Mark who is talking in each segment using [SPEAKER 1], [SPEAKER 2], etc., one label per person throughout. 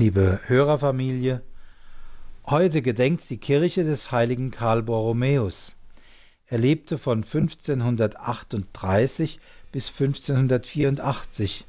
[SPEAKER 1] Liebe Hörerfamilie, heute gedenkt die Kirche des heiligen Karl Borromäus. Er lebte von 1538 bis 1584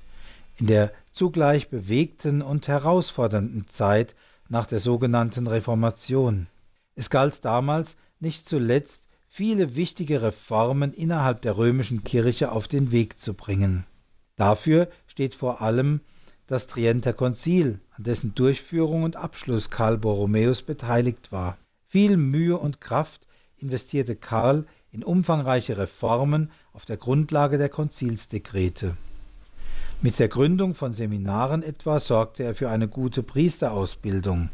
[SPEAKER 1] in der zugleich bewegten und herausfordernden Zeit nach der sogenannten Reformation. Es galt damals nicht zuletzt, viele wichtige Reformen innerhalb der römischen Kirche auf den Weg zu bringen. Dafür steht vor allem das Trienter Konzil, an dessen Durchführung und Abschluss Karl Borromäus beteiligt war. Viel Mühe und Kraft investierte Karl in umfangreiche Reformen auf der Grundlage der Konzilsdekrete. Mit der Gründung von Seminaren etwa sorgte er für eine gute Priesterausbildung.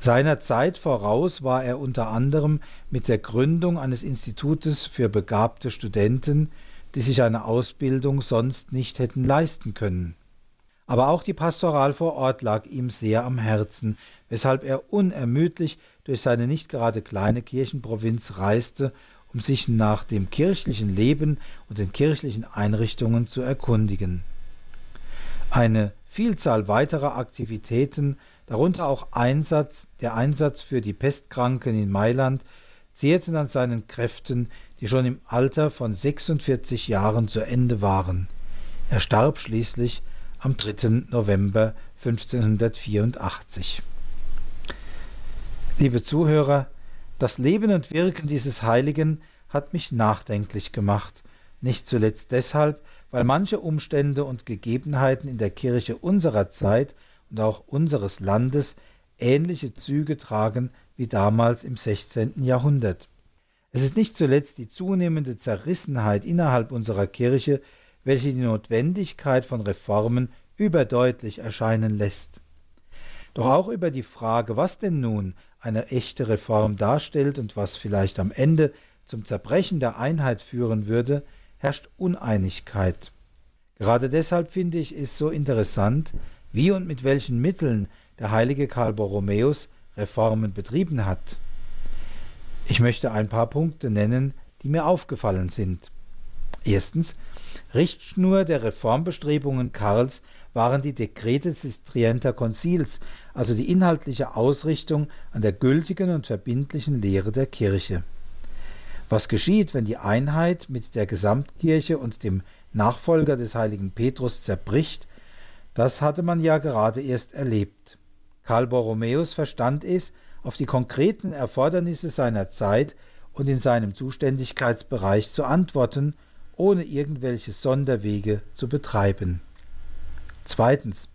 [SPEAKER 1] Seiner Zeit voraus war er unter anderem mit der Gründung eines Institutes für begabte Studenten, die sich eine Ausbildung sonst nicht hätten leisten können. Aber auch die Pastoral vor Ort lag ihm sehr am Herzen, weshalb er unermüdlich durch seine nicht gerade kleine Kirchenprovinz reiste, um sich nach dem kirchlichen Leben und den kirchlichen Einrichtungen zu erkundigen. Eine Vielzahl weiterer Aktivitäten, darunter auch Einsatz, der Einsatz für die Pestkranken in Mailand, zehrten an seinen Kräften, die schon im Alter von 46 Jahren zu Ende waren. Er starb schließlich am 3. November 1584. Liebe Zuhörer, das Leben und Wirken dieses Heiligen hat mich nachdenklich gemacht, nicht zuletzt deshalb, weil manche Umstände und Gegebenheiten in der Kirche unserer Zeit und auch unseres Landes ähnliche Züge tragen wie damals im 16. Jahrhundert. Es ist nicht zuletzt die zunehmende Zerrissenheit innerhalb unserer Kirche, welche die Notwendigkeit von Reformen überdeutlich erscheinen lässt. Doch auch über die Frage, was denn nun eine echte Reform darstellt und was vielleicht am Ende zum Zerbrechen der Einheit führen würde, herrscht Uneinigkeit. Gerade deshalb finde ich es so interessant, wie und mit welchen Mitteln der heilige Karl Borromäus Reformen betrieben hat. Ich möchte ein paar Punkte nennen, die mir aufgefallen sind. Erstens, Richtschnur der Reformbestrebungen Karls waren die Dekrete des Trienter Konzils, also die inhaltliche Ausrichtung an der gültigen und verbindlichen Lehre der Kirche. Was geschieht, wenn die Einheit mit der Gesamtkirche und dem Nachfolger des heiligen Petrus zerbricht, das hatte man ja gerade erst erlebt. Karl Borromäus verstand es, auf die konkreten Erfordernisse seiner Zeit und in seinem Zuständigkeitsbereich zu antworten ohne irgendwelche Sonderwege zu betreiben. Zweitens.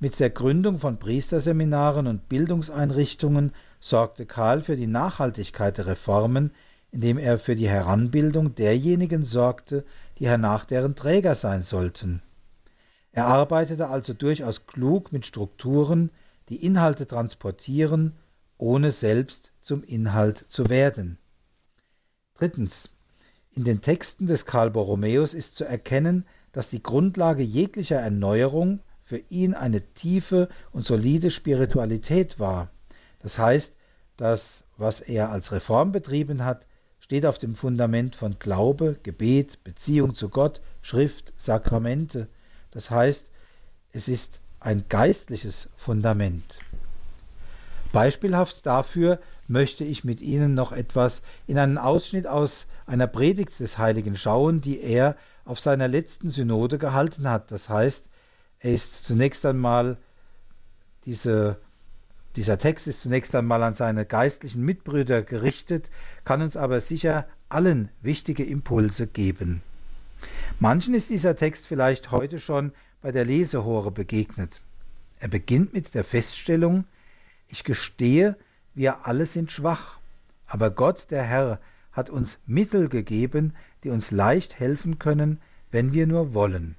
[SPEAKER 1] Mit der Gründung von Priesterseminaren und Bildungseinrichtungen sorgte Karl für die Nachhaltigkeit der Reformen, indem er für die Heranbildung derjenigen sorgte, die hernach deren Träger sein sollten. Er arbeitete also durchaus klug mit Strukturen, die Inhalte transportieren, ohne selbst zum Inhalt zu werden. Drittens. In den Texten des Karl Borromäus ist zu erkennen, dass die Grundlage jeglicher Erneuerung für ihn eine tiefe und solide Spiritualität war. Das heißt, das, was er als Reform betrieben hat, steht auf dem Fundament von Glaube, Gebet, Beziehung zu Gott, Schrift, Sakramente. Das heißt, es ist ein geistliches Fundament. Beispielhaft dafür möchte ich mit Ihnen noch etwas in einen Ausschnitt aus einer Predigt des Heiligen schauen, die er auf seiner letzten Synode gehalten hat. Das heißt, er ist zunächst einmal, diese, dieser Text ist zunächst einmal an seine geistlichen Mitbrüder gerichtet, kann uns aber sicher allen wichtige Impulse geben. Manchen ist dieser Text vielleicht heute schon bei der Lesehore begegnet. Er beginnt mit der Feststellung, ich gestehe, wir alle sind schwach, aber Gott, der Herr, hat uns Mittel gegeben, die uns leicht helfen können, wenn wir nur wollen.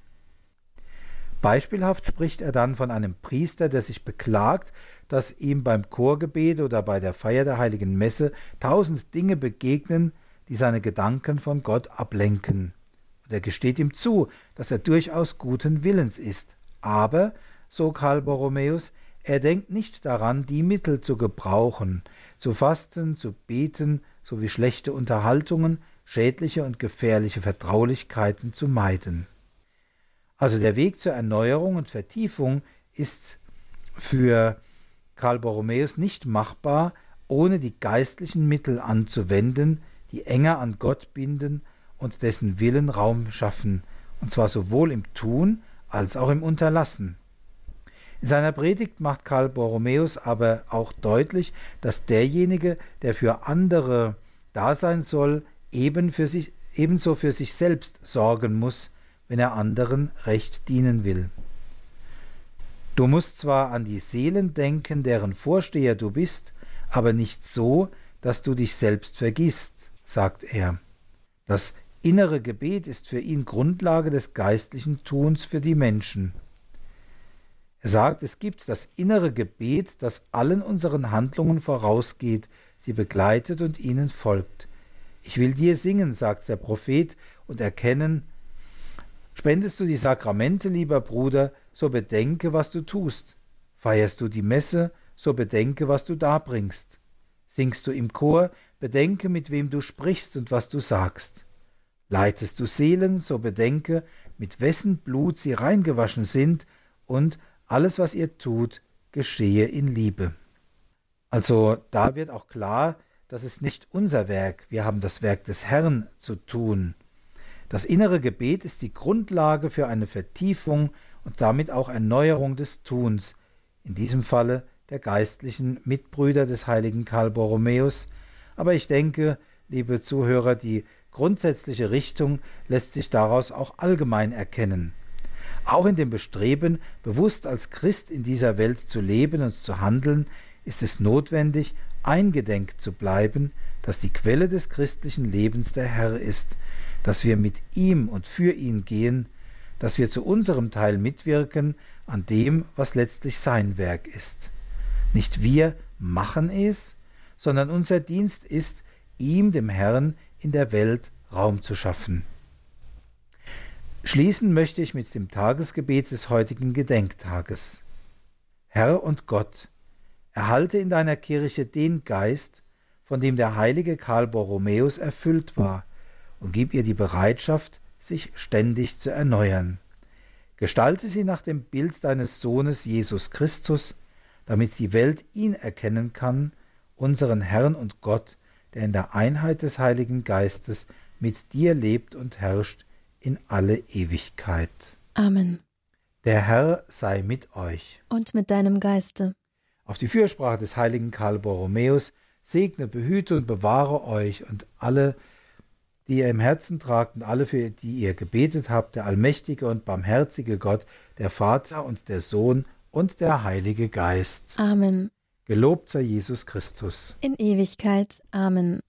[SPEAKER 1] Beispielhaft spricht er dann von einem Priester, der sich beklagt, dass ihm beim Chorgebet oder bei der Feier der heiligen Messe tausend Dinge begegnen, die seine Gedanken von Gott ablenken. Und er gesteht ihm zu, dass er durchaus guten Willens ist. Aber, so Karl Borromäus, er denkt nicht daran, die Mittel zu gebrauchen, zu fasten, zu beten, sowie schlechte Unterhaltungen, schädliche und gefährliche Vertraulichkeiten zu meiden. Also der Weg zur Erneuerung und Vertiefung ist für Karl Borromäus nicht machbar, ohne die geistlichen Mittel anzuwenden, die enger an Gott binden und dessen Willen Raum schaffen, und zwar sowohl im Tun als auch im Unterlassen. In seiner Predigt macht Karl Borromäus aber auch deutlich, dass derjenige, der für andere da sein soll, eben für sich, ebenso für sich selbst sorgen muss, wenn er anderen recht dienen will. Du musst zwar an die Seelen denken, deren Vorsteher du bist, aber nicht so, dass du dich selbst vergisst, sagt er. Das innere Gebet ist für ihn Grundlage des geistlichen Tuns für die Menschen. Er sagt, es gibt das innere Gebet, das allen unseren Handlungen vorausgeht, sie begleitet und ihnen folgt. Ich will dir singen, sagt der Prophet, und erkennen, spendest du die Sakramente, lieber Bruder, so bedenke, was du tust. Feierst du die Messe, so bedenke, was du darbringst. Singst du im Chor, bedenke, mit wem du sprichst und was du sagst. Leitest du Seelen, so bedenke, mit wessen Blut sie reingewaschen sind und alles, was ihr tut, geschehe in Liebe. Also da wird auch klar, das ist nicht unser Werk, wir haben das Werk des Herrn zu tun. Das innere Gebet ist die Grundlage für eine Vertiefung und damit auch Erneuerung des Tuns, in diesem Falle der geistlichen Mitbrüder des heiligen Karl Borromäus, aber ich denke, liebe Zuhörer, die grundsätzliche Richtung lässt sich daraus auch allgemein erkennen. Auch in dem Bestreben, bewusst als Christ in dieser Welt zu leben und zu handeln, ist es notwendig, eingedenk zu bleiben, dass die Quelle des christlichen Lebens der Herr ist, dass wir mit ihm und für ihn gehen, dass wir zu unserem Teil mitwirken an dem, was letztlich sein Werk ist. Nicht wir machen es, sondern unser Dienst ist, ihm, dem Herrn, in der Welt Raum zu schaffen. Schließen möchte ich mit dem Tagesgebet des heutigen Gedenktages. Herr und Gott, erhalte in deiner Kirche den Geist, von dem der heilige Karl Borromäus erfüllt war, und gib ihr die Bereitschaft, sich ständig zu erneuern. Gestalte sie nach dem Bild deines Sohnes Jesus Christus, damit die Welt ihn erkennen kann, unseren Herrn und Gott, der in der Einheit des Heiligen Geistes mit dir lebt und herrscht in alle Ewigkeit.
[SPEAKER 2] Amen.
[SPEAKER 1] Der Herr sei mit euch.
[SPEAKER 2] Und mit deinem Geiste.
[SPEAKER 1] Auf die Fürsprache des heiligen Karl Borromäus segne, behüte und bewahre euch und alle, die ihr im Herzen tragt und alle, für die ihr gebetet habt, der allmächtige und barmherzige Gott, der Vater und der Sohn und der Heilige Geist.
[SPEAKER 2] Amen.
[SPEAKER 1] Gelobt sei Jesus Christus.
[SPEAKER 2] In Ewigkeit. Amen.